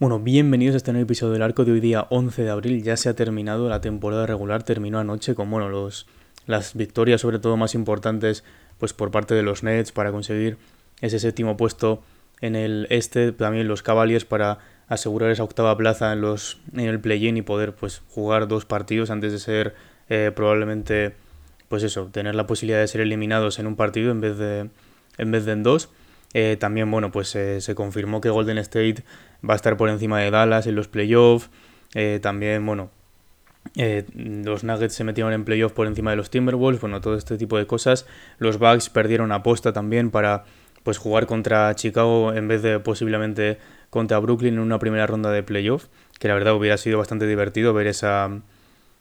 Bueno, bienvenidos a este nuevo episodio del arco de hoy día 11 de abril. Ya se ha terminado la temporada regular, terminó anoche con bueno, los, las victorias sobre todo más importantes pues por parte de los Nets para conseguir ese séptimo puesto en el este, también los Cavaliers para asegurar esa octava plaza en, los, en el play-in y poder pues jugar dos partidos antes de ser eh, probablemente pues eso, tener la posibilidad de ser eliminados en un partido en vez de, en, vez de en dos. Eh, también, bueno, pues eh, se confirmó que Golden State va a estar por encima de Dallas en los playoffs. También, bueno, los Nuggets se metieron en playoffs por encima de los Timberwolves. Bueno, todo este tipo de cosas. Los Bucks perdieron aposta también para pues jugar contra Chicago en vez de posiblemente contra Brooklyn en una primera ronda de playoffs Que la verdad hubiera sido bastante divertido ver esa,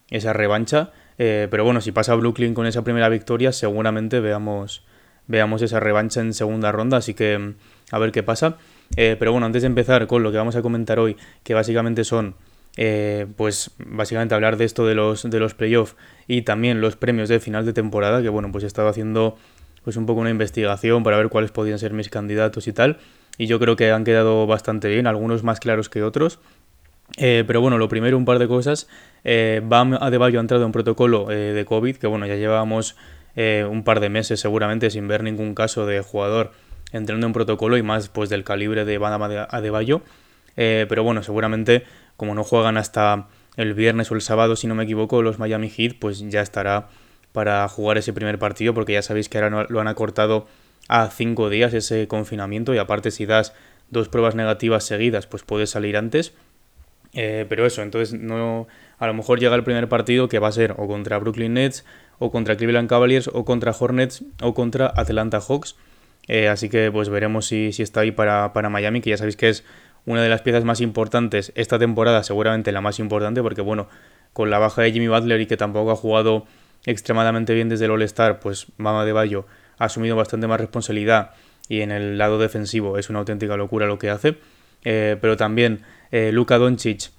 esa revancha. pero bueno, si pasa Brooklyn con esa primera victoria, seguramente veamos veamos esa revancha en segunda ronda, así que mm, a ver qué pasa. Eh, pero bueno, antes de empezar con lo que vamos a comentar hoy, que básicamente son, eh, pues básicamente hablar de esto de los, de los playoffs y también los premios de final de temporada, que bueno, pues he estado haciendo pues un poco una investigación para ver cuáles podían ser mis candidatos y tal, y yo creo que han quedado bastante bien, algunos más claros que otros. Eh, pero bueno, lo primero, un par de cosas. Bam Adebayo ha entrado en protocolo de COVID, que bueno, ya llevábamos eh, un par de meses seguramente sin ver ningún caso de jugador entrando en protocolo y más pues del calibre de Bam Adebayo. Eh, pero bueno, seguramente como no juegan hasta el viernes o el sábado, si no me equivoco, los Miami Heat, pues ya estará para jugar ese primer partido, porque ya sabéis que ahora lo han acortado a cinco días ese confinamiento y aparte si das dos pruebas negativas seguidas, pues puedes salir antes. Eh, pero eso, entonces no, a lo mejor llega el primer partido que va a ser o contra Brooklyn Nets o contra Cleveland Cavaliers o contra Hornets o contra Atlanta Hawks. Eh, así que pues veremos si, está ahí para, para, Miami, que ya sabéis que es una de las piezas más importantes esta temporada, seguramente la más importante, porque bueno, con la baja de Jimmy Butler y que tampoco ha jugado extremadamente bien desde el All-Star, pues Mama de Bayo ha asumido bastante más responsabilidad y en el lado defensivo es una auténtica locura lo que hace. Eh, pero también eh, Luka Doncic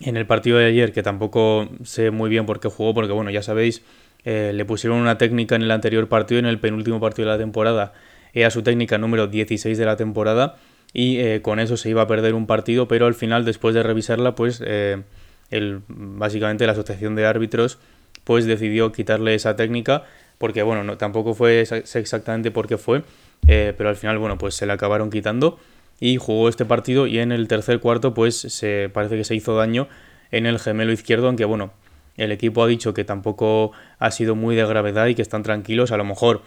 en el partido de ayer, que tampoco sé muy bien por qué jugó, porque bueno, ya sabéis eh, le pusieron una técnica en el anterior partido, en el penúltimo partido de la temporada, era su técnica número 16 de la temporada y eh, con eso se iba a perder un partido, pero al final, después de revisarla, pues eh, el, básicamente la asociación de árbitros pues decidió quitarle esa técnica porque bueno, no, tampoco fue exactamente por qué fue, pero al final bueno, pues se la acabaron quitando y jugó este partido y en el tercer cuarto pues se parece que se hizo daño en el gemelo izquierdo, aunque bueno, el equipo ha dicho que tampoco ha sido muy de gravedad y que están tranquilos. A lo mejor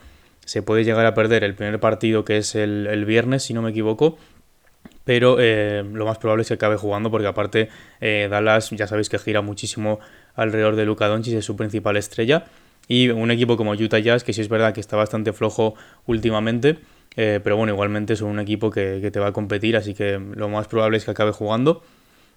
se puede llegar a perder el primer partido que es el, viernes, si no me equivoco. Pero eh, lo más probable es que acabe jugando porque aparte eh, Dallas ya sabéis que gira muchísimo alrededor de Luka Doncic, es su principal estrella. Y un equipo como Utah Jazz, que sí es verdad que está bastante flojo últimamente, eh, pero bueno, igualmente es un equipo que, que, te va a competir, así que lo más probable es que acabe jugando.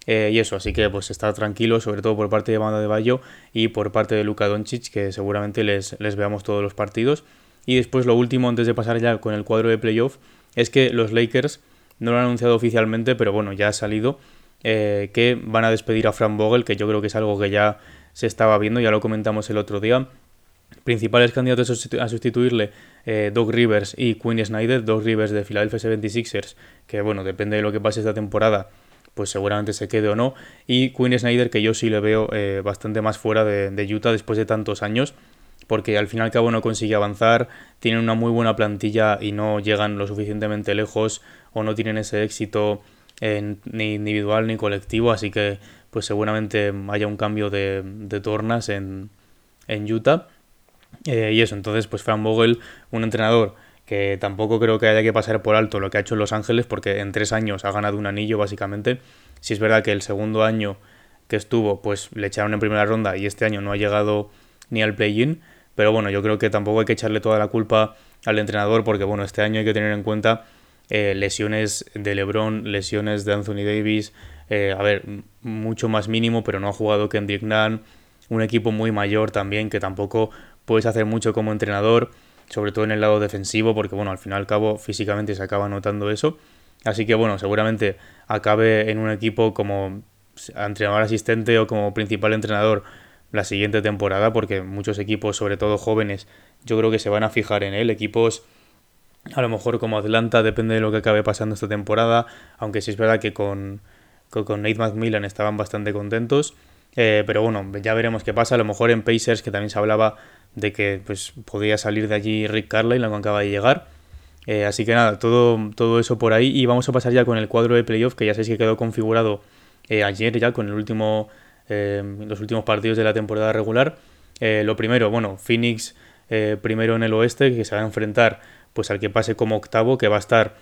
Y eso, así que pues está tranquilo, sobre todo por parte de Banda de Bayo y por parte de Luka Doncic, que seguramente les, les veamos todos los partidos. Y después lo último, antes de pasar ya con el cuadro de playoff, es que los Lakers no lo han anunciado oficialmente, pero bueno, ya ha salido eh, que van a despedir a Frank Vogel, que yo creo que es algo que ya se estaba viendo, ya lo comentamos el otro día. Principales candidatos a sustituirle eh, Doug Rivers y Quinn Snyder, Doug Rivers de Philadelphia 76ers, que bueno, depende de lo que pase esta temporada, pues seguramente se quede o no. Y Quinn Snyder, que yo sí le veo eh, bastante más fuera de, Utah después de tantos años, porque al fin y al cabo no consigue avanzar, tienen una muy buena plantilla y no llegan lo suficientemente lejos o no tienen ese éxito ni individual ni colectivo, así que pues seguramente haya un cambio de, tornas en, Utah. Eh, y eso, entonces pues Frank Vogel, un entrenador que tampoco creo que haya que pasar por alto lo que ha hecho en Los Ángeles, porque en tres años ha ganado un anillo básicamente. Si es verdad que el segundo año que estuvo, pues le echaron en primera ronda y este año no ha llegado ni al play-in, pero bueno, yo creo que tampoco hay que echarle toda la culpa al entrenador, porque bueno, este año hay que tener en cuenta eh, lesiones de LeBron, lesiones de Anthony Davis, eh, a ver, mucho más mínimo, pero no ha jugado Kendrick Nunn, un equipo muy mayor también, que tampoco puedes hacer mucho como entrenador. sobre todo en el lado defensivo, porque bueno, al fin y al cabo físicamente se acaba notando eso. Así que bueno, seguramente acabe en un equipo como entrenador asistente o como principal entrenador la siguiente temporada, porque muchos equipos, sobre todo jóvenes, yo creo que se van a fijar en él. Equipos a lo mejor como Atlanta, depende de lo que acabe pasando esta temporada, aunque sí es verdad que con, con Nate McMillan estaban bastante contentos. Eh, pero bueno, ya veremos qué pasa. A lo mejor en Pacers, que también se hablaba de que pues, podía salir de allí Rick Carlisle, que acaba de llegar. Eh, así que nada, todo, todo eso por ahí. Y vamos a pasar ya con el cuadro de playoff, que ya sabéis que quedó configurado eh, ayer ya con el último, los últimos partidos de la temporada regular. lo primero, bueno, Phoenix primero en el oeste, que se va a enfrentar pues al que pase como octavo, que va a estar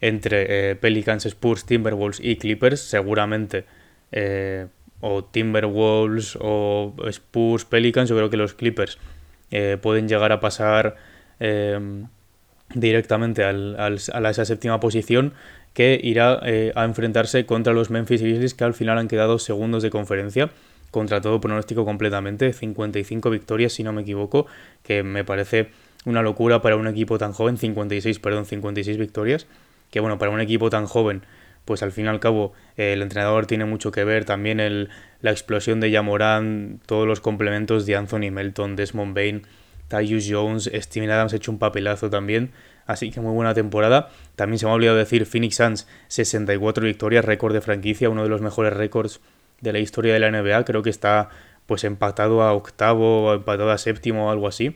entre Pelicans, Spurs, Timberwolves y Clippers, seguramente o Timberwolves o Spurs, Pelicans, yo creo que los Clippers eh, pueden llegar a pasar em, directamente al, a esa séptima posición que irá eh, a enfrentarse contra los Memphis Grizzlies que al final han quedado segundos de conferencia contra todo pronóstico completamente, 55 victorias si no me equivoco, que me parece una locura para un equipo tan joven, 56, perdón, 56 victorias, que bueno, para un equipo tan joven pues al fin y al cabo eh, el entrenador tiene mucho que ver, también el, la explosión de Yamoran, todos los complementos de Anthony Melton, Desmond Bain, Tyus Jones, Steven Adams ha hecho un papelazo también, así que muy buena temporada. También se me ha olvidado decir Phoenix Suns, 64 victorias, récord de franquicia, uno de los mejores récords de la historia de la NBA, creo que está pues empatado a octavo, empatado a séptimo o algo así.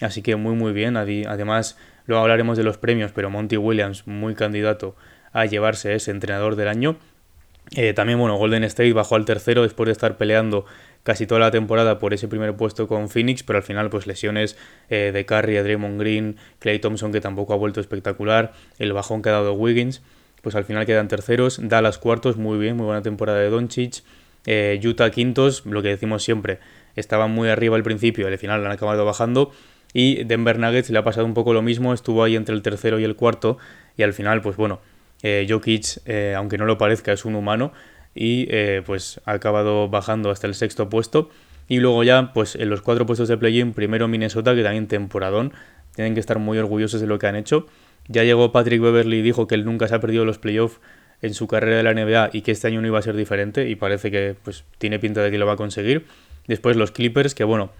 Así que muy muy bien, además luego hablaremos de los premios, pero Monty Williams muy candidato a llevarse ese entrenador del año. Eh, también, bueno, Golden State bajó al tercero después de estar peleando casi toda la temporada por ese primer puesto con Phoenix, pero al final, pues lesiones eh, de Curry, Draymond Green, Clay Thompson, que tampoco ha vuelto espectacular, el bajón que ha dado Wiggins, pues al final quedan terceros, Dallas cuartos, muy bien, muy buena temporada de Doncic, eh, Utah quintos, lo que decimos siempre, estaban muy arriba al principio, al final han acabado bajando, y Denver Nuggets le ha pasado un poco lo mismo, estuvo ahí entre el tercero y el cuarto, y al final, pues bueno, eh, Jokic, eh, aunque no lo parezca, es un humano y eh, pues ha acabado bajando hasta el sexto puesto. Y luego ya, pues en los cuatro puestos de play-in, primero Minnesota, que también temporadón, tienen que estar muy orgullosos de lo que han hecho. Ya llegó Patrick Beverly y dijo que él nunca se ha perdido los playoffs en su carrera de la NBA y que este año no iba a ser diferente y parece que pues tiene pinta de que lo va a conseguir. Después los Clippers, que bueno,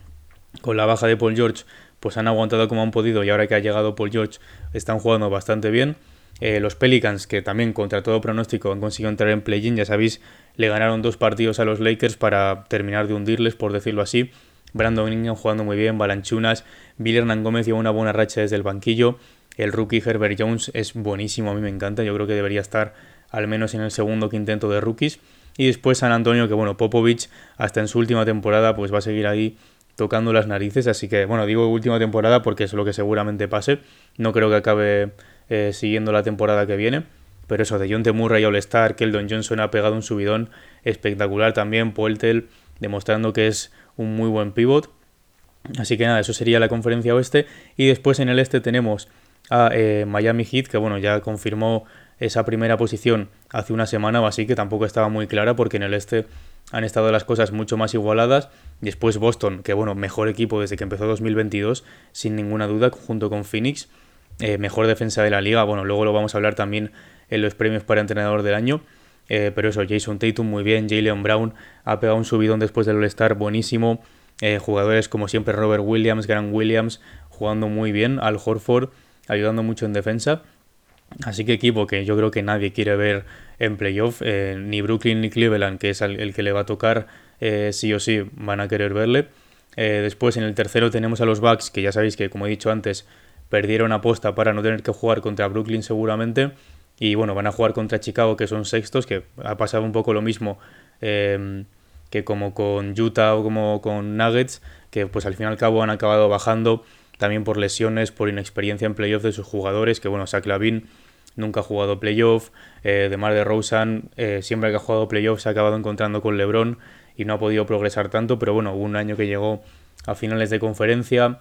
con la baja de Paul George, pues han aguantado como han podido y ahora que ha llegado Paul George están jugando bastante bien. Eh, los Pelicans, que también contra todo pronóstico han conseguido entrar en play-in, ya sabéis, le ganaron dos partidos a los Lakers para terminar de hundirles, por decirlo así. Brandon Ingram jugando muy bien, Balanchunas, Bill Hernán Gómez lleva una buena racha desde el banquillo. El rookie Herbert Jones es buenísimo, a mí me encanta, yo creo que debería estar al menos en el segundo quinteto de rookies. Y después San Antonio, que bueno, Popovich hasta en su última temporada pues va a seguir ahí tocando las narices, así que bueno, digo última temporada porque es lo que seguramente pase. No creo que acabe eh, siguiendo la temporada que viene. Pero eso, de John T. Murray All-Star, Keldon Johnson ha pegado un subidón espectacular también, Poeltel demostrando que es un muy buen pivot. Así que nada, eso sería la conferencia oeste. Y después en el este tenemos a eh, Miami Heat, que bueno, ya confirmó esa primera posición hace una semana o así, que tampoco estaba muy clara, porque en el este han estado las cosas mucho más igualadas. Después Boston, que bueno, mejor equipo desde que empezó 2022, sin ninguna duda, junto con Phoenix. Eh, mejor defensa de la liga. Bueno, luego lo vamos a hablar también en los premios para entrenador del año. Eh, pero eso, Jason Tatum muy bien, Jalen Brown ha pegado un subidón después del All-Star buenísimo. Eh, jugadores como siempre Robert Williams, Grant Williams jugando muy bien, Al Horford ayudando mucho en defensa. Así que equipo que yo creo que nadie quiere ver en playoff, ni Brooklyn ni Cleveland, que es el, que le va a tocar sí o sí, van a querer verle. después en el tercero tenemos a los Bucks, que ya sabéis que como he dicho antes, perdieron aposta para no tener que jugar contra Brooklyn seguramente. Y bueno, van a jugar contra Chicago, que son sextos, que ha pasado un poco lo mismo em, que como con Utah o como con Nuggets, que pues al fin y al cabo han acabado bajando también por lesiones, por inexperiencia en playoff de sus jugadores, que bueno, Zach nunca ha jugado playoff, eh, de Mar de Rosen eh, siempre que ha jugado playoff se ha acabado encontrando con LeBron y no ha podido progresar tanto, pero bueno, hubo un año que llegó a finales de conferencia,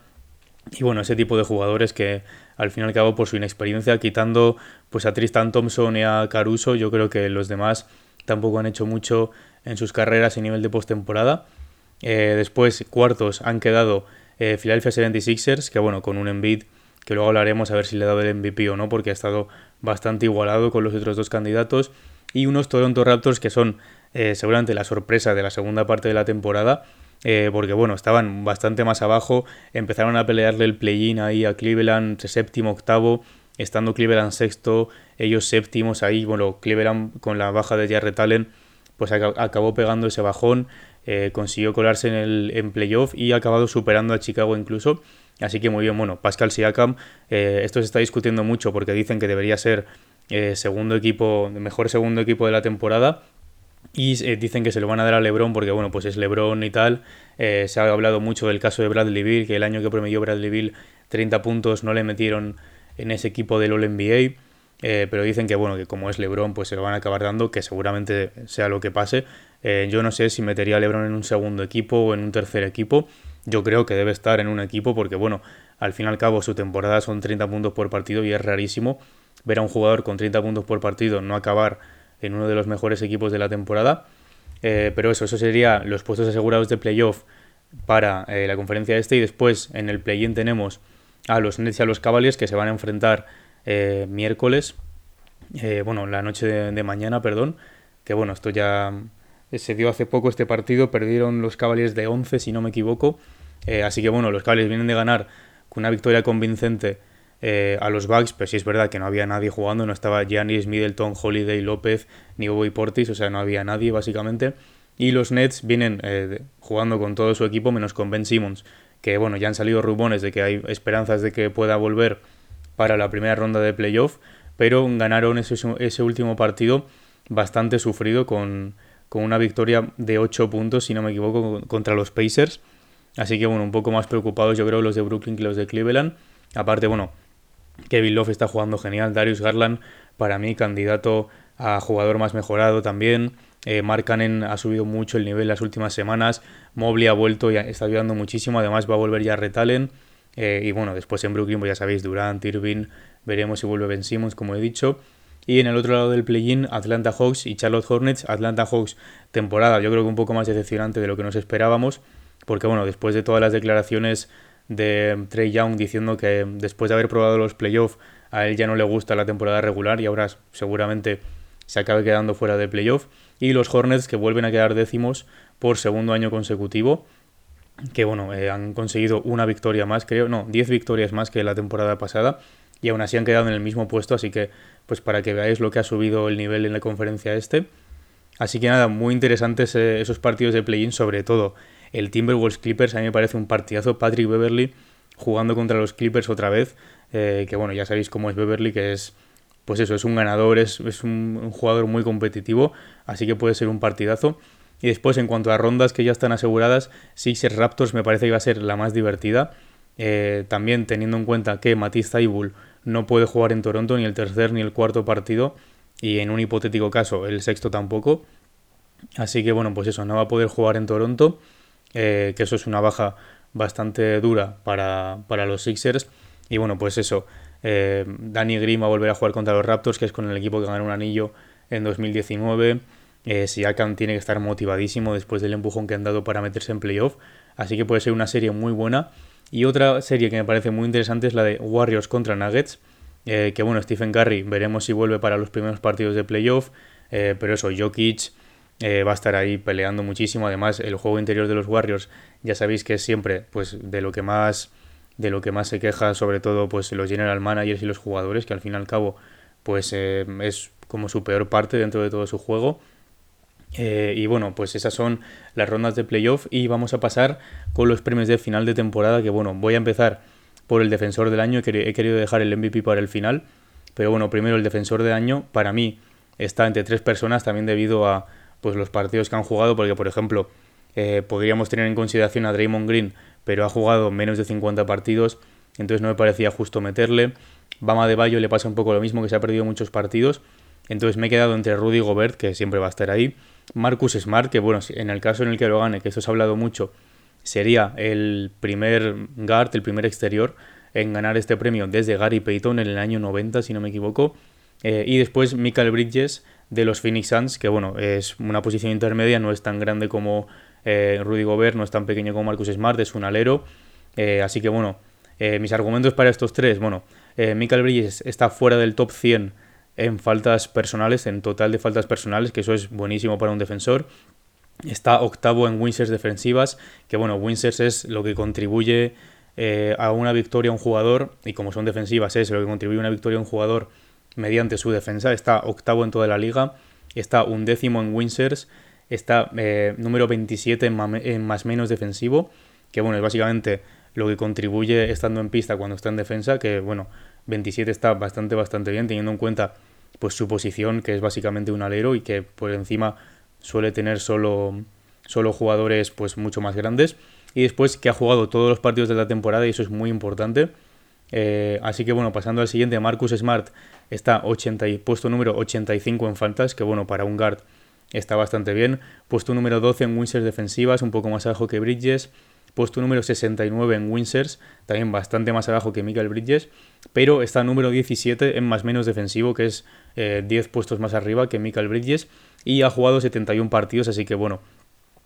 y bueno, ese tipo de jugadores que al fin y al cabo por su inexperiencia, quitando pues a Tristan Thompson y a Caruso, yo creo que los demás tampoco han hecho mucho en sus carreras a nivel de postemporada. Eh, después, cuartos han quedado eh, Philadelphia 76ers, que bueno, con un Embiid que luego hablaremos a ver si le ha dado el MVP o no, porque ha estado bastante igualado con los otros dos candidatos. Y unos Toronto Raptors que son eh, seguramente la sorpresa de la segunda parte de la temporada. Eh, porque bueno, estaban bastante más abajo, empezaron a pelearle el play-in ahí a Cleveland, séptimo, octavo, estando Cleveland sexto, ellos séptimos ahí, bueno, Cleveland con la baja de Jarrett Allen, pues acabó pegando ese bajón, eh, consiguió colarse en el en playoff y ha acabado superando a Chicago incluso. Así que muy bien, bueno, Pascal Siakam, esto se está discutiendo mucho porque dicen que debería ser segundo equipo, mejor segundo equipo de la temporada y eh, dicen que se lo van a dar a LeBron porque, bueno, pues es LeBron y tal. Eh, se ha hablado mucho del caso de Bradley Bill, que el año que promedió Bradley Bill 30 puntos no le metieron en ese equipo del All-NBA. Eh, pero dicen que, bueno, que como es LeBron, pues se lo van a acabar dando, que seguramente sea lo que pase. yo no sé si metería a LeBron en un segundo equipo o en un tercer equipo. Yo creo que debe estar en un equipo porque, bueno, al fin y al cabo su temporada son 30 puntos por partido y es rarísimo ver a un jugador con 30 puntos por partido no acabar en uno de los mejores equipos de la temporada. Eh, pero eso, eso sería los puestos asegurados de playoff para eh, la conferencia este y después en el play-in tenemos a los Nets y a los Cavaliers que se van a enfrentar eh, miércoles, bueno, la noche de, mañana, perdón, que bueno, esto ya se dio hace poco este partido, perdieron los Cavaliers de 11 si no me equivoco, así que bueno, los Cavaliers vienen de ganar con una victoria convincente eh, a los Bucks, pero sí es verdad que no había nadie jugando, no estaba Giannis, Middleton, Holiday, López, ni Bobby Portis, o sea, no había nadie básicamente. Y los Nets vienen eh, jugando con todo su equipo, menos con Ben Simmons, que bueno, ya han salido rumores de que hay esperanzas de que pueda volver para la primera ronda de playoff, pero ganaron ese, ese último partido bastante sufrido con, con una victoria de 8 puntos, si no me equivoco, contra los Pacers. Así que bueno, un poco más preocupados yo creo los de Brooklyn que los de Cleveland. Aparte, bueno, Kevin Love está jugando genial. Darius Garland, para mí, candidato a jugador más mejorado también. Eh, Mark Cannon ha subido mucho el nivel las últimas semanas. Mobley ha vuelto y está ayudando muchísimo. Además, va a volver ya Retalen. Eh, y bueno, después en Brooklyn, pues ya sabéis, Durant, Irving. Veremos si vuelve Ben Simmons, como he dicho. Y en el otro lado del play-in, Atlanta Hawks y Charlotte Hornets. Atlanta Hawks, temporada, yo creo que un poco más decepcionante de lo que nos esperábamos. Porque bueno, después de todas las declaraciones de Trey Young diciendo que después de haber probado los playoffs a él ya no le gusta la temporada regular y ahora seguramente se acabe quedando fuera de playoff. Y los Hornets que vuelven a quedar décimos por segundo año consecutivo. Que bueno, eh, han conseguido una victoria más, creo, no, 10 victorias más que la temporada pasada. Y aún así han quedado en el mismo puesto, así que pues para que veáis lo que ha subido el nivel en la conferencia este. Así que nada, muy interesantes eh, esos partidos de play-in, sobre todo el Timberwolves Clippers a mí me parece un partidazo. Patrick Beverly jugando contra los Clippers otra vez, eh, que bueno, ya sabéis cómo es Beverly, que es, pues eso, es un ganador, es, un, jugador muy competitivo, así que puede ser un partidazo. Y después, en cuanto a rondas que ya están aseguradas, Sixers Raptors me parece que va a ser la más divertida. Eh, también teniendo en cuenta que Matisse Taibul no puede jugar en Toronto ni el tercer ni el cuarto partido, y en un hipotético caso el sexto tampoco. Así que bueno, pues eso, no va a poder jugar en Toronto. Eh, que eso es una baja bastante dura para, los Sixers. Y bueno, pues eso, eh, Danny Green va a volver a jugar contra los Raptors, que es con el equipo que ganó un anillo en 2019. Eh, Siakam tiene que estar motivadísimo después del empujón que han dado para meterse en playoff. Así que puede ser una serie muy buena. Y otra serie que me parece muy interesante es la de Warriors contra Nuggets. Eh, que bueno, Stephen Curry, veremos si vuelve para los primeros partidos de playoff. pero eso, Jokic, eh, va a estar ahí peleando muchísimo. Además, el juego interior de los Warriors, ya sabéis que es siempre, pues, de lo que más, de lo que más se queja, sobre todo, pues, los general managers y los jugadores, que al fin y al cabo, pues, eh, es como su peor parte dentro de todo su juego. Eh, y bueno, pues esas son las rondas de playoff y vamos a pasar con los premios de final de temporada, que bueno, voy a empezar por el defensor del año, he querido dejar el MVP para el final, pero bueno, primero el defensor del año, para mí está entre tres personas, también debido a pues los partidos que han jugado, porque por ejemplo eh, podríamos tener en consideración a Draymond Green, pero ha jugado menos de 50 partidos, entonces no me parecía justo meterle. Bama de Bayo le pasa un poco lo mismo, que se ha perdido muchos partidos, entonces me he quedado entre Rudy Gobert, que siempre va a estar ahí, Marcus Smart, que bueno, en el caso en el que lo gane, que esto se ha hablado mucho, sería el primer guard, el primer exterior en ganar este premio desde Gary Payton en el año 90, si no me equivoco. Eh, y después Michael Bridges, de los Phoenix Suns, que bueno, es una posición intermedia, no es tan grande como eh, Rudy Gobert, no es tan pequeño como Marcus Smart, es un alero. Eh, así que bueno, Eh, mis argumentos para estos tres, bueno, Michael Bridges está fuera del top 100 en faltas personales, en total de faltas personales, que eso es buenísimo para un defensor. Está octavo en winsers defensivas, que bueno, winsers es lo que contribuye a una victoria a un jugador, y como son defensivas es lo que contribuye a una victoria a un jugador mediante su defensa. Está octavo en toda la liga, está undécimo en winsers, está eh, número 27 en, más menos defensivo, que bueno, es básicamente lo que contribuye estando en pista cuando está en defensa, que bueno, 27 está bastante, bastante bien, teniendo en cuenta pues su posición, que es básicamente un alero y que por encima suele tener solo, solo jugadores pues mucho más grandes. Y después que ha jugado todos los partidos de la temporada y eso es muy importante. Eh, así que bueno, pasando al siguiente, Marcus Smart está 80 y, puesto número 85 en faltas, que bueno, para un guard está bastante bien. Puesto número 12 en winsers defensivas, un poco más abajo que Bridges. Puesto número 69 en winsers, también bastante más abajo que Michael Bridges. Pero está número 17 en más menos defensivo, que es 10 eh, puestos más arriba que Michael Bridges. Y ha jugado 71 partidos, así que bueno,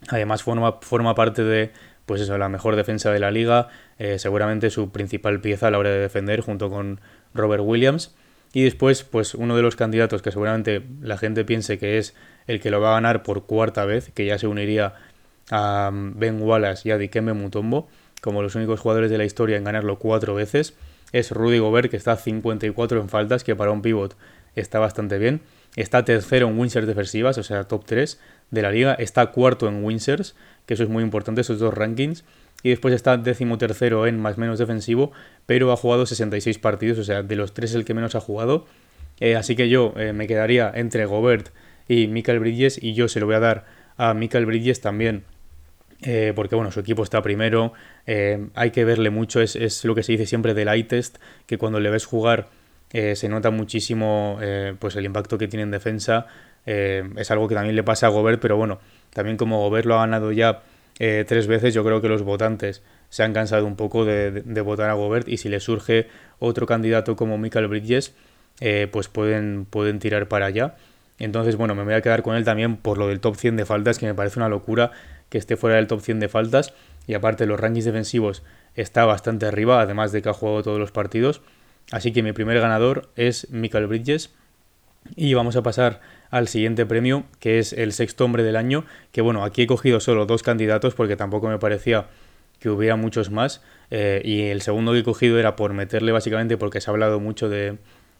además forma, forma parte de pues eso, la mejor defensa de la liga, eh, seguramente su principal pieza a la hora de defender junto con Robert Williams. Y después, pues uno de los candidatos que seguramente la gente piense que es el que lo va a ganar por cuarta vez, que ya se uniría a mm, Ben Wallace y a Dikembe Mutombo, como los únicos jugadores de la historia en ganarlo cuatro veces, es Rudy Gobert, que está a 54 en faltas, que para un pivot está bastante bien. Está tercero en winsers defensivas, o sea, top 3 de la liga. Está cuarto en winsers, que eso es muy importante, esos dos rankings. Y después está décimo tercero en más menos defensivo, pero ha jugado 66 partidos, o sea, de los tres el que menos ha jugado. Eh, así que yo eh, me quedaría entre Gobert y Michael Bridges, y yo se lo voy a dar a Michael Bridges también. Eh, porque bueno, su equipo está primero, hay que verle mucho, es, es, lo que se dice siempre del eye test, que cuando le ves jugar se nota muchísimo pues el impacto que tiene en defensa. Es algo que también le pasa a Gobert, pero bueno, también como Gobert lo ha ganado ya tres veces, yo creo que los votantes se han cansado un poco de, votar a Gobert y si le surge otro candidato como Michael Bridges, pues pueden, pueden tirar para allá. Entonces, bueno, me voy a quedar con él también por lo del top 100 de faltas, que me parece una locura que esté fuera del top 100 de faltas. Y aparte, los rankings defensivos está bastante arriba, además de que ha jugado todos los partidos. Así que mi primer ganador es Michael Bridges. Y vamos a pasar al siguiente premio, que es el sexto hombre del año, que bueno, aquí he cogido solo dos candidatos porque tampoco me parecía que hubiera muchos más. Eh, y el segundo que he cogido era por meterle básicamente porque se ha hablado mucho de,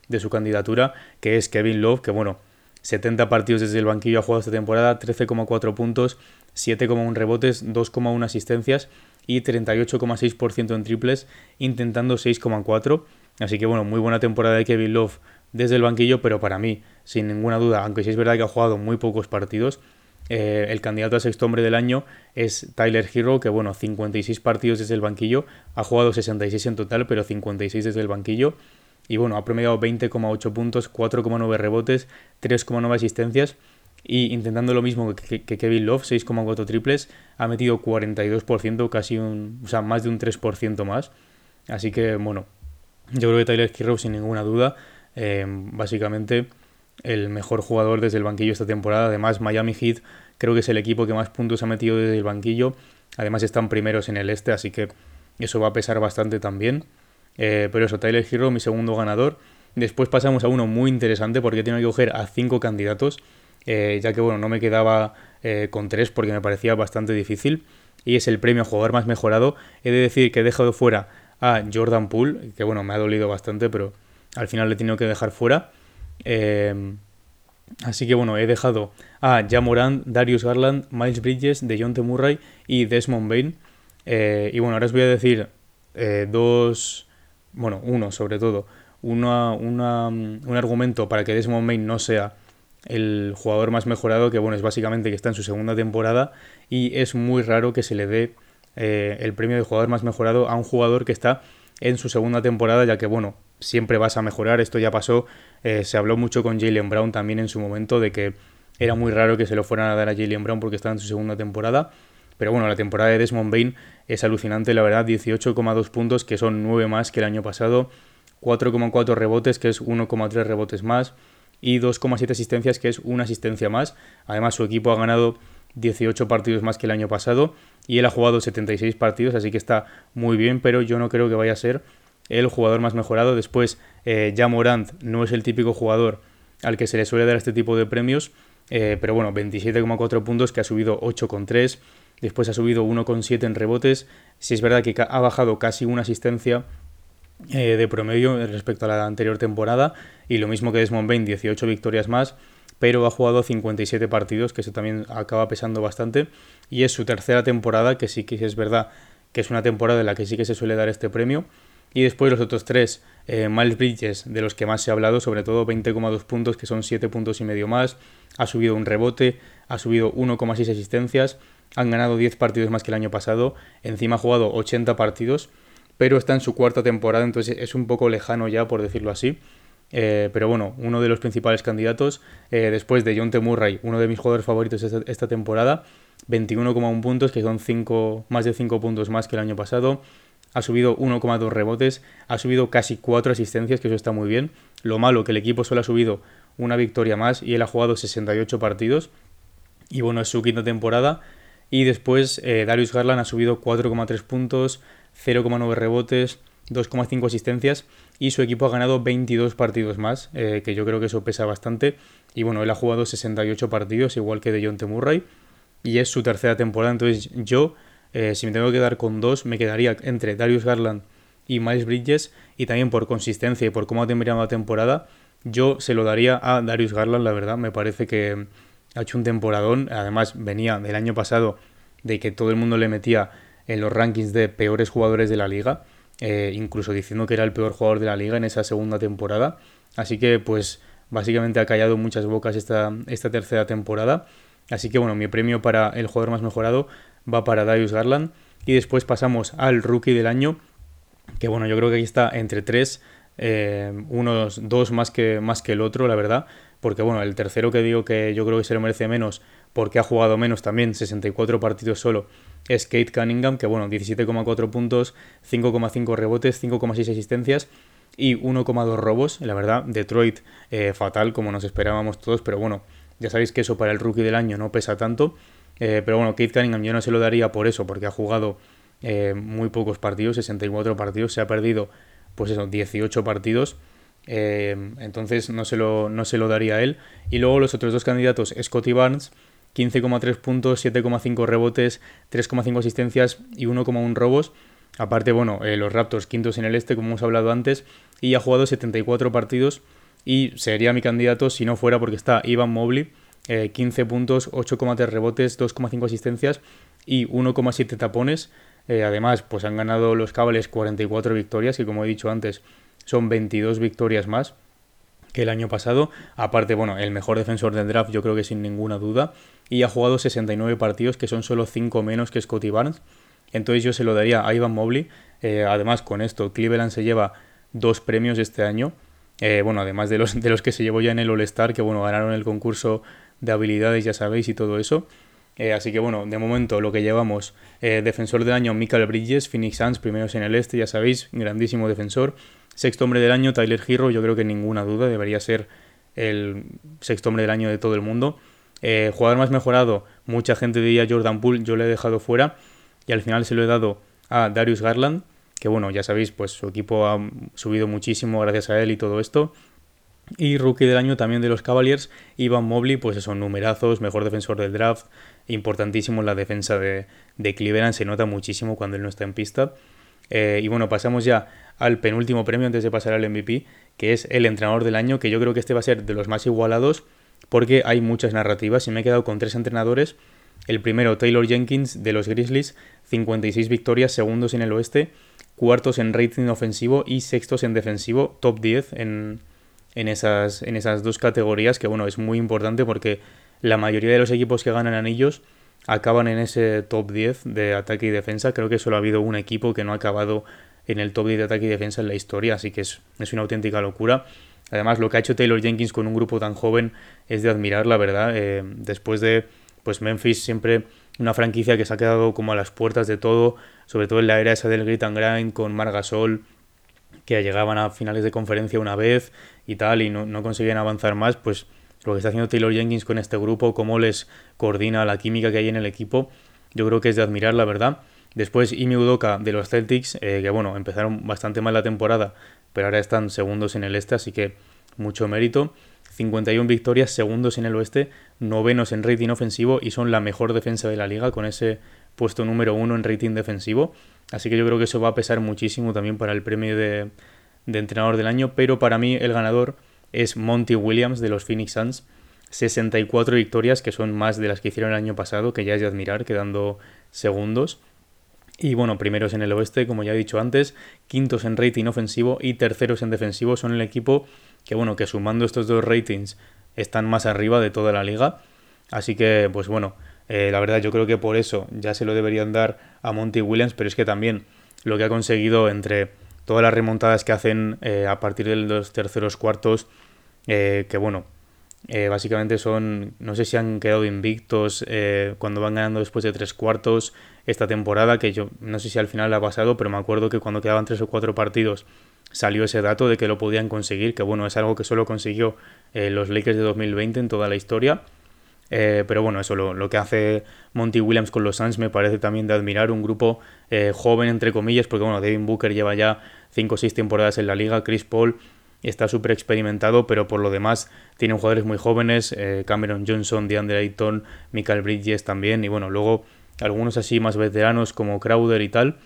de su candidatura, que es Kevin Love, que bueno, 70 partidos desde el banquillo ha jugado esta temporada, 13,4 puntos, 7,1 rebotes, 2,1 asistencias y 38,6% en triples, intentando 6,4. Así que bueno, muy buena temporada de Kevin Love desde el banquillo, pero para mí, sin ninguna duda, aunque sí es verdad que ha jugado muy pocos partidos, eh, el candidato a sexto hombre del año es Tyler Hero, que bueno, 56 partidos desde el banquillo, ha jugado 66 en total, pero 56 desde el banquillo. Y bueno, ha promediado 20,8 puntos, 4,9 rebotes, 3,9 asistencias. Y intentando lo mismo que, Kevin Love, 6,4 triples, ha metido 42%, casi un, o sea, más de un 3% más. Así que bueno, yo creo que Tyler Hero, sin ninguna duda, eh, básicamente el mejor jugador desde el banquillo esta temporada. Además, Miami Heat creo que es el equipo que más puntos ha metido desde el banquillo. Además, están primeros en el este, así que eso va a pesar bastante también. Eh, pero eso, Tyler Hero, mi segundo ganador. Después pasamos a uno muy interesante porque tengo que coger a cinco candidatos, eh, ya que bueno, no me quedaba con tres porque me parecía bastante difícil. Y es el premio a jugador más mejorado. He de decir que he dejado fuera a Jordan Poole, que bueno, me ha dolido bastante, pero al final le he tenido que dejar fuera. Em, así que bueno, he dejado a Jamoran, Darius Garland, Miles Bridges, DeJounte Murray y Desmond Bain. Eh, y bueno, ahora os voy a decir eh, dos, bueno, uno sobre todo, una, un argumento para que Desmond Bain no sea el jugador más mejorado, que bueno, es básicamente que está en su segunda temporada y es muy raro que se le dé eh, el premio de jugador más mejorado a un jugador que está en su segunda temporada, ya que bueno, siempre vas a mejorar, esto ya pasó, eh, se habló mucho con Jalen Brown también en su momento de que era muy raro que se lo fueran a dar a Jalen Brown porque estaba en su segunda temporada, pero bueno, la temporada de Desmond Bain es alucinante, la verdad, 18,2 puntos, que son 9 más que el año pasado, 4,4 rebotes, que es 1,3 rebotes más, y 2,7 asistencias, que es una asistencia más. Además, su equipo ha ganado 18 partidos más que el año pasado y él ha jugado 76 partidos, así que está muy bien, pero yo no creo que vaya a ser el jugador más mejorado. Después, eh, ya Morant no es el típico jugador al que se le suele dar este tipo de premios, eh, pero bueno, 27,4 puntos que ha subido 8,3, después ha subido 1,7 en rebotes, si es verdad que ha bajado casi una asistencia eh, de promedio respecto a la anterior temporada, y lo mismo que Desmond Bain, 18 victorias más, pero ha jugado 57 partidos, que eso también acaba pesando bastante, y es su tercera temporada, que sí que es verdad que es una temporada en la que sí que se suele dar este premio, y después los otros tres, eh, Miles Bridges, de los que más se ha hablado, sobre todo 20,2 puntos, que son 7 puntos y medio más, ha subido un rebote, ha subido 1,6 asistencias, han ganado 10 partidos más que el año pasado, encima ha jugado 80 partidos, pero está en su cuarta temporada, entonces es un poco lejano ya, por decirlo así. Eh, pero bueno, uno de los principales candidatos, eh, después de John T. Murray, uno de mis jugadores favoritos esta, esta temporada, 21,1 puntos, que son 5, más de 5 puntos más que el año pasado ha subido 1,2 rebotes, ha subido casi 4 asistencias, que eso está muy bien. Lo malo que el equipo solo ha subido una victoria más y él ha jugado 68 partidos. Y bueno, es su quinta temporada. Y después eh, Darius Garland ha subido 4,3 puntos, 0,9 rebotes, 2,5 asistencias y su equipo ha ganado 22 partidos más, eh, que yo creo que eso pesa bastante. Y bueno, él ha jugado 68 partidos, igual que de John. Murray, y es su tercera temporada. Entonces yo eh, si me tengo que quedar con dos, me quedaría entre Darius Garland y Miles Bridges. Y también por consistencia y por cómo ha terminado la temporada, yo se lo daría a Darius Garland, la verdad. Me parece que ha hecho un temporadón. Además, venía del año pasado de que todo el mundo le metía en los rankings de peores jugadores de la liga. Eh, incluso diciendo que era el peor jugador de la liga en esa segunda temporada. Así que, pues, básicamente ha callado muchas bocas esta, esta tercera temporada. Así que, bueno, mi premio para el jugador más mejorado va para Darius Garland. Y después pasamos al rookie del año, que bueno, yo creo que aquí está entre tres, eh, unos dos más que, más que el otro, la verdad. Porque bueno, el tercero que digo que yo creo que se lo merece menos, porque ha jugado menos también, 64 partidos solo, es Kate Cunningham, que bueno, 17,4 puntos, 5,5 rebotes, 5,6 asistencias y 1,2 robos. La verdad, Detroit eh, fatal, como nos esperábamos todos, pero bueno, ya sabéis que eso para el rookie del año no pesa tanto. Eh, pero bueno, Kate Cunningham yo no se lo daría por eso, porque ha jugado eh, muy pocos partidos, 64 partidos, se ha perdido, pues eso, 18 partidos. Eh, entonces no se, lo, no se lo daría a él. Y luego los otros dos candidatos, Scotty Barnes, 15,3 puntos, 7,5 rebotes, 3,5 asistencias y 1,1 robos. Aparte, bueno, los Raptors quintos en el este, como hemos hablado antes, y ha jugado 74 partidos y sería mi candidato si no fuera porque está Ivan Mobley, 15 eh, puntos, 8,3 rebotes, 2,5 asistencias y 1,7 tapones. Eh, además, pues han ganado los Cavaliers 44 victorias, y como he dicho antes, son 22 victorias más que el año pasado. Aparte, bueno, el mejor defensor del draft, yo creo que sin ninguna duda. Y ha jugado 69 partidos, que son solo 5 menos que Scotty Barnes. Entonces yo se lo daría a Ivan Mobley. Eh, además, con esto, Cleveland se lleva dos premios este año. bueno, además de los, de los que se llevó ya en el All-Star, que bueno, ganaron el concurso de habilidades, ya sabéis, y todo eso. Eh, así que bueno, de momento lo que llevamos, eh, defensor del año Michael Bridges, Phoenix Suns, primeros en el este, ya sabéis, grandísimo defensor. Sexto hombre del año, Tyler Hero, yo creo que ninguna duda, debería ser el sexto hombre del año de todo el mundo. Eh, jugador más mejorado, mucha gente diría Jordan Poole, yo le he dejado fuera y al final se lo he dado a Darius Garland, que bueno, ya sabéis, pues su equipo ha subido muchísimo gracias a él y todo esto. Y rookie del año también de los Cavaliers, Ivan Mobley, pues son numerazos, mejor defensor del draft, importantísimo en la defensa de, de Cleveland, se nota muchísimo cuando él no está en pista. Eh, y bueno, pasamos ya al penúltimo premio antes de pasar al MVP, que es el entrenador del año, que yo creo que este va a ser de los más igualados, porque hay muchas narrativas y me he quedado con tres entrenadores. El primero, Taylor Jenkins de los Grizzlies, 56 victorias, segundos en el oeste, cuartos en rating ofensivo y sextos en defensivo, top 10 en, en esas, en esas dos categorías, que bueno, es muy importante porque la mayoría de los equipos que ganan anillos acaban en ese top 10 de ataque y defensa. Creo que solo ha habido un equipo que no ha acabado en el top 10 de ataque y defensa en la historia, así que es, una auténtica locura. Además, lo que ha hecho Taylor Jenkins con un grupo tan joven es de admirar, la verdad. Eh, después de pues Memphis, siempre una franquicia que se ha quedado como a las puertas de todo, sobre todo en la era esa del grit and grind con Margasol, que llegaban a finales de conferencia una vez y tal y no, conseguían avanzar más, pues lo que está haciendo Taylor Jenkins con este grupo, cómo les coordina la química que hay en el equipo, yo creo que es de admirar, la verdad. Después Imi Udoka de los Celtics, eh, que bueno, empezaron bastante mal la temporada, pero ahora están segundos en el este, así que mucho mérito. 51 victorias, segundos en el oeste, novenos en rating ofensivo y son la mejor defensa de la liga con ese puesto número uno en rating defensivo. Así que yo creo que eso va a pesar muchísimo también para el premio de, entrenador del año, pero para mí el ganador es Monty Williams de los Phoenix Suns. 64 victorias, que son más de las que hicieron el año pasado, que ya es de admirar, quedando segundos. Y bueno, primeros en el oeste, como ya he dicho antes, quintos en rating ofensivo y terceros en defensivo son el equipo que bueno, que sumando estos dos ratings están más arriba de toda la liga. Así que, pues bueno, eh, la verdad yo creo que por eso ya se lo deberían dar a Monty Williams, pero es que también lo que ha conseguido entre todas las remontadas que hacen eh, a partir de los terceros cuartos, eh, que bueno, básicamente son, no sé si han quedado invictos cuando van ganando después de tres cuartos esta temporada, que yo no sé si al final ha pasado, pero me acuerdo que cuando quedaban tres o cuatro partidos salió ese dato de que lo podían conseguir, que bueno, es algo que solo consiguió los Lakers de 2020 en toda la historia. Eh, pero bueno, eso lo, que hace Monty Williams con los Suns me parece también de admirar. Un grupo eh, joven, entre comillas, porque bueno, Devin Booker lleva ya 5 o 6 temporadas en la liga, Chris Paul está súper experimentado, pero por lo demás tienen jugadores muy jóvenes, Cameron Johnson, DeAndre Ayton, Michael Bridges también, y bueno, luego algunos así más veteranos como Crowder y tal,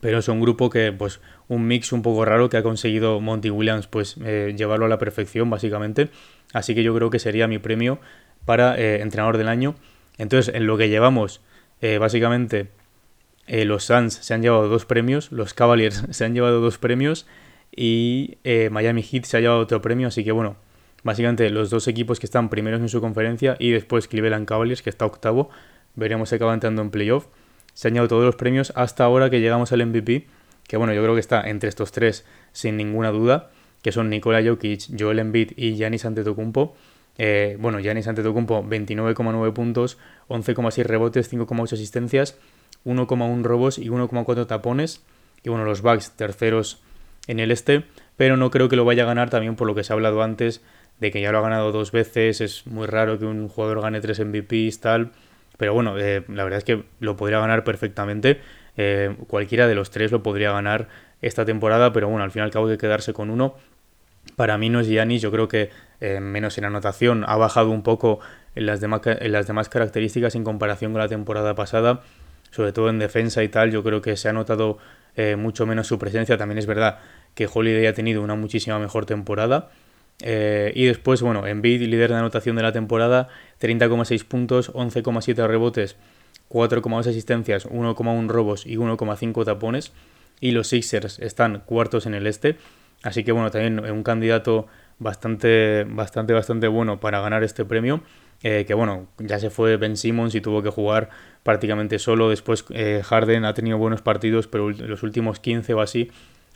pero es un grupo que, pues, un mix un poco raro que ha conseguido Monty Williams, pues, eh, llevarlo a la perfección, básicamente. Así que yo creo que sería mi premio para eh, entrenador del año. Entonces, en lo que llevamos, eh, básicamente, los Suns se han llevado dos premios, los Cavaliers se han llevado dos premios y Miami Heat se ha llevado otro premio. Así que, bueno, básicamente los dos equipos que están primeros en su conferencia y después Cleveland Cavaliers, que está octavo, veremos si acaba entrando en playoff se han llevado todos los premios hasta ahora que llegamos al MVP, que bueno, yo creo que está entre estos tres sin ninguna duda, que son Nikola Jokic, Joel Embiid y Giannis Antetokounmpo. Eh, bueno, Giannis Antetokounmpo 29,9 puntos, 11,6 rebotes, 5,8 asistencias, 1,1 robos y 1,4 tapones. Y bueno, los Bucks terceros en el este, pero no creo que lo vaya a ganar también por lo que se ha hablado antes de que ya lo ha ganado dos veces, es muy raro que un jugador gane tres MVPs, tal. Pero bueno, eh, la verdad es que lo podría ganar perfectamente. Eh, cualquiera de los tres lo podría ganar esta temporada, pero bueno, al fin y al cabo quedarse con uno. Para mí no es Giannis, yo creo que eh, menos en anotación ha bajado un poco en las, demás, en las demás características en comparación con la temporada pasada, sobre todo en defensa y tal, yo creo que se ha notado mucho menos su presencia. También es verdad que Holiday ha tenido una muchísima mejor temporada. Eh, y después, bueno, Embiid, líder de anotación de la temporada, 30,6 puntos, 11,7 rebotes, 4,2 asistencias, 1,1 robos y 1,5 tapones. Y los Sixers están cuartos en el este. Así que bueno, también un candidato bastante, bastante, bastante bueno para ganar este premio. Eh, que bueno, ya se fue Ben Simmons y tuvo que jugar prácticamente solo. Después eh, Harden ha tenido buenos partidos, pero los últimos 15 o así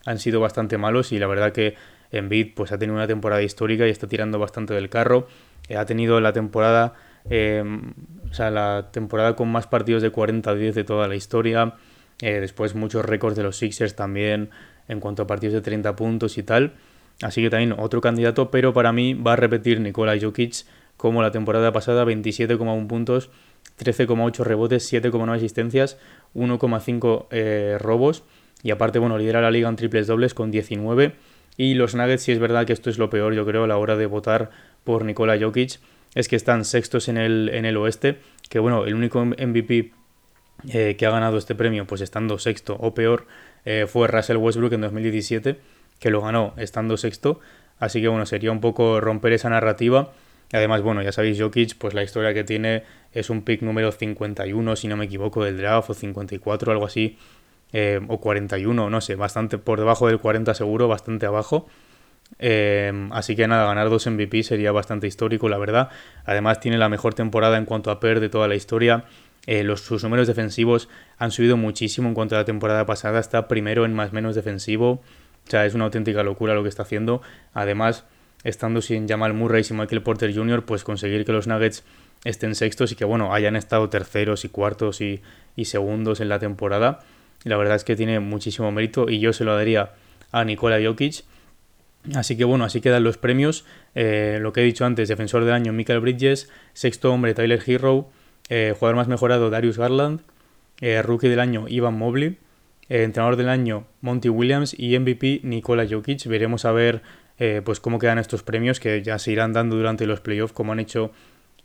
han sido bastante malos. Y la verdad que Embiid pues ha tenido una temporada histórica y está tirando bastante del carro. Eh, ha tenido la temporada, o sea, la temporada con más partidos de 40-10 de toda la historia. Después muchos récords de los Sixers también en cuanto a partidos de 30 puntos y tal. Así que también otro candidato, pero para mí va a repetir Nikola Jokic como la temporada pasada, 27,1 puntos, 13,8 rebotes, 7,9 asistencias, 1,5 robos. Y aparte, bueno, lidera la liga en triples dobles con 19 y los Nuggets, si es verdad que esto es lo peor, yo creo, a la hora de votar por Nikola Jokic, es que están sextos en el, en el oeste, que bueno, el único MVP eh, que ha ganado este premio, pues estando sexto o peor, eh, fue Russell Westbrook en 2017, que lo ganó estando sexto. Así que bueno, sería un poco romper esa narrativa. Además, bueno, ya sabéis, Jokic, pues la historia que tiene es un pick número 51, si no me equivoco, del draft, o 54, algo así, eh, o 41, no sé, bastante por debajo del 40 seguro, bastante abajo. Eh, así que nada, ganar dos MVP sería bastante histórico, la verdad. Además tiene la mejor temporada en cuanto a PER de toda la historia. Eh, los, sus números defensivos han subido muchísimo en cuanto a la temporada pasada. Está primero en más menos defensivo. O sea, es una auténtica locura lo que está haciendo. Además, estando sin Jamal Murray y sin Michael Porter Jr., pues conseguir que los Nuggets estén sextos y que, bueno, hayan estado terceros y cuartos y, segundos en la temporada la verdad es que tiene muchísimo mérito y yo se lo daría a Nikola Jokic. Así que bueno, así quedan los premios. Eh, lo que he dicho antes, defensor del año Michael Bridges, sexto hombre Tyler Hero, eh, jugador más mejorado Darius Garland, eh, rookie del año Ivan Mobley, entrenador del año Monty Williams y MVP Nikola Jokic. Veremos a ver pues cómo quedan estos premios que ya se irán dando durante los playoffs como han hecho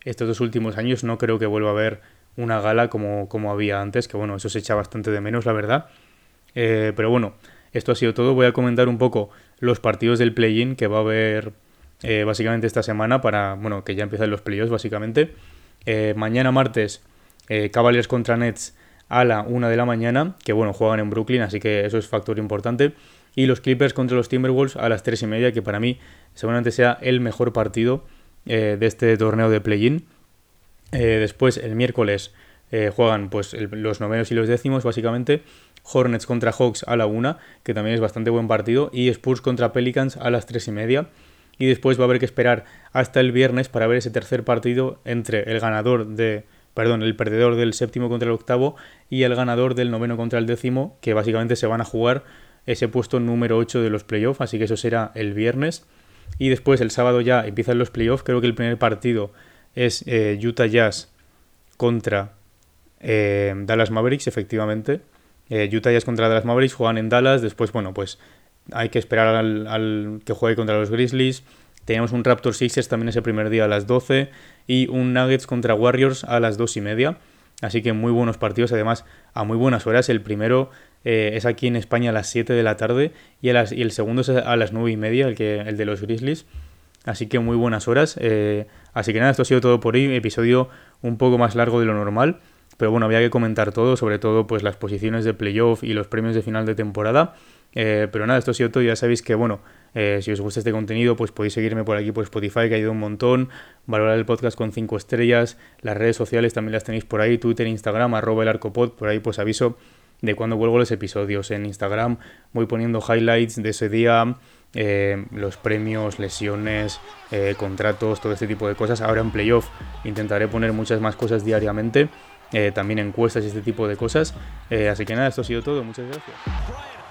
estos dos últimos años. No creo que vuelva a haber una gala como, como había antes, que bueno, eso se echa bastante de menos, la verdad. pero bueno, esto ha sido todo. Voy a comentar un poco los partidos del play-in que va a haber eh, básicamente esta semana para, bueno, que ya empiezan los playoffs básicamente. Eh, mañana martes, eh, Cavaliers contra Nets a la 1 de la mañana, que bueno, juegan en Brooklyn, así que eso es factor importante. Y los Clippers contra los Timberwolves a las 3 y media, que para mí seguramente sea el mejor partido de este torneo de play-in. después, el miércoles, juegan pues los novenos y los décimos, básicamente. Hornets contra Hawks a la 1, que también es bastante buen partido, y Spurs contra Pelicans a las 3 y media. Y después va a haber que esperar hasta el viernes para ver ese tercer partido entre el ganador de, perdón, el perdedor del séptimo contra el octavo y el ganador del noveno contra el décimo, que básicamente se van a jugar ese puesto número 8 de los playoffs, así que eso será el viernes. Y después el sábado ya empiezan los playoffs, creo que el primer partido es eh, Utah Jazz contra eh, Dallas Mavericks, efectivamente. Eh, Utah Jazz contra Dallas Mavericks juegan en Dallas. Después, bueno, pues hay que esperar al, que juegue contra los Grizzlies. Tenemos un Raptor Sixers también ese primer día a las 12 y un Nuggets contra Warriors a las 2 y media. Así que muy buenos partidos, además a muy buenas horas. El primero eh, es aquí en España a las 7 de la tarde y, el segundo es a las 9 y media, el, que, el de los Grizzlies. Así que muy buenas horas. Eh, así que nada, esto ha sido todo por hoy. Episodio un poco más largo de lo normal. Pero bueno, había que comentar todo, sobre todo pues las posiciones de playoff y los premios de final de temporada. Eh, pero nada, esto ha sido todo. Ya sabéis que, bueno, eh, si os gusta este contenido, pues podéis seguirme por aquí por Spotify, que ha ido un montón. Valorar el podcast con 5 estrellas. Las redes sociales también las tenéis por ahí: Twitter, Instagram, arroba el arcopod. Por ahí, pues aviso de cuando vuelvo los episodios. En Instagram voy poniendo highlights de ese día, eh, los premios, lesiones, contratos, todo este tipo de cosas. Ahora en playoff intentaré poner muchas más cosas diariamente. Eh, también encuestas y este tipo de cosas. Eh, así que nada, esto ha sido todo. Muchas gracias.